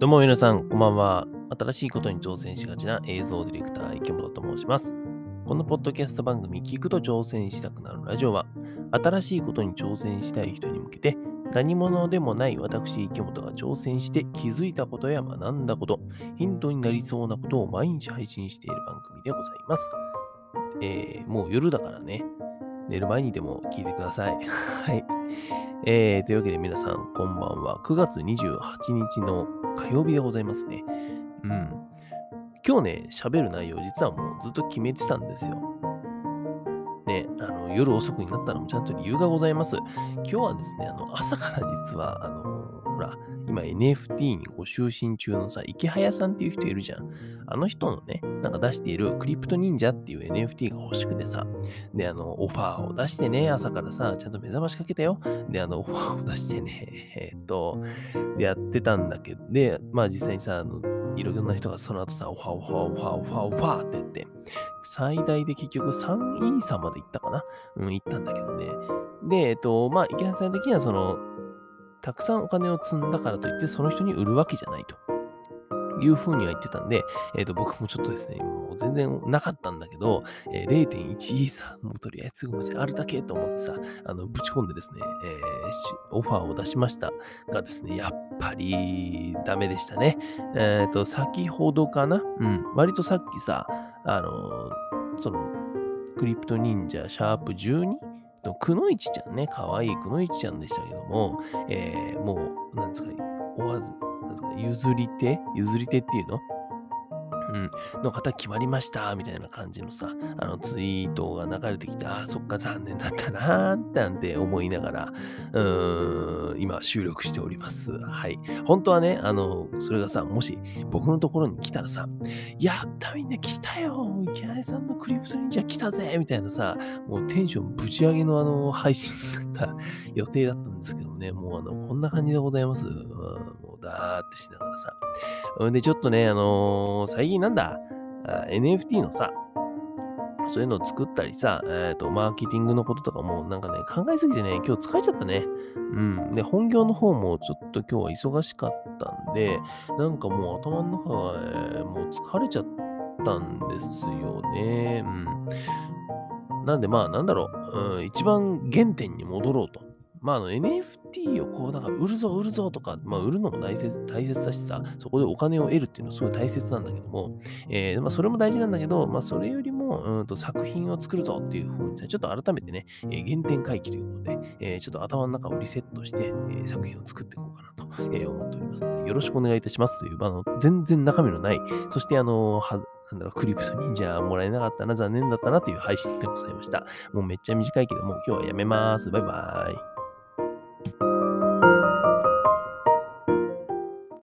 どうも皆さん、こんばんは。新しいことに挑戦しがちな映像ディレクター、池本と申します。このポッドキャスト番組、聞くと挑戦したくなるラジオは、新しいことに挑戦したい人に向けて、何者でもない私、池本が挑戦して気づいたことや学んだこと、ヒントになりそうなことを毎日配信している番組でございます。えー、もう夜だからね、寝る前にでも聞いてください。はい。えー、というわけで皆さん、こんばんは。9月28日の火曜日でございますね。うん。今日ね、喋る内容、実はもうずっと決めてたんですよ。ね、あの夜遅くになったのもちゃんと理由がございます。今日はですね、あの朝から実は、あのほら、今 NFT にご就寝中のさ、池早さんっていう人いるじゃん。あの人のね、なんか出しているクリプト忍者っていう NFT が欲しくてさ、で、あの、オファーを出してね、朝からさ、ちゃんと目覚ましかけたよ。で、あの、オファーを出してね、え、っと、で、やってたんだけど、で、まあ実際にさ、あの、いろんな人がその後さ、オファー、オファー、オファー、オファー、オファーって言って、最大で結局3イーサまで行ったかな？うん、行ったんだけどね。で、えっと、まあ、池原さん的にはその、たくさんお金を積んだからといって、その人に売るわけじゃないと。いうふうには言ってたんで、え、ー、と、僕もちょっとですね、もう全然なかったんだけど、えー、0.1イーサもうとりあえずごめんなさい、あるだけと思ってさ、あの、ぶち込んでですね、えー、オファーを出しましたがですね、やっぱりダメでしたね。えっ、ー、と、先ほどかな？うん、割とさっきさ、あのその、クリプト忍者シャープ 12? くのいちちゃんね、かわいいくのいちちゃんでしたけども、えー、もう、なんですか、おわず、なんですか、譲り手？譲り手っていうの？うん、の方決まりましたみたいな感じのさ、あのツイートが流れてきて、ああ、そっか残念だったなーなんて思いながら、うーん、今収録しております。はい。本当はね、あの、それがさ、もし僕のところに来たらさ、やったみんな来たよ池谷さんのクリプト忍者来たぜみたいなさ、もうテンションぶち上げのあの配信だった予定だったんですけどもね、もうあの、こんな感じでございます。うん、もうダーってしながらさ。で、ちょっとね、あのー、最近なんだ、NFT のさ、そういうのを作ったりさ、えっ、ー、と、マーケティングのこととかもなんかね、考えすぎてね、今日疲れちゃったね。うん。で、本業の方もちょっと今日は忙しかったんで、なんかもう頭の中が、えー、もう疲れちゃったんですよね。うん。なんでまあ、なんだろう、うん、一番原点に戻ろうと。まあ、あの NFT をこう、だか売るぞ、売るぞとか、まあ、売るのも大切大切だしさ、そこでお金を得るっていうのはすごい大切なんだけども、えー、まあ、それも大事なんだけど、まあ、それよりも、うんと作品を作るぞっていうふうにさ、ちょっと改めてね、えー、原点回帰ということで、えー、ちょっと頭の中をリセットして、えー、作品を作っていこうかなと、えー、思っておりますので、よろしくお願いいたしますという、まあの全然中身のない、そしてあのはなんだろう、クリプト忍者もらえなかったな、残念だったなという配信でございました。もうめっちゃ短いけど、もう今日はやめます。バイバーイ。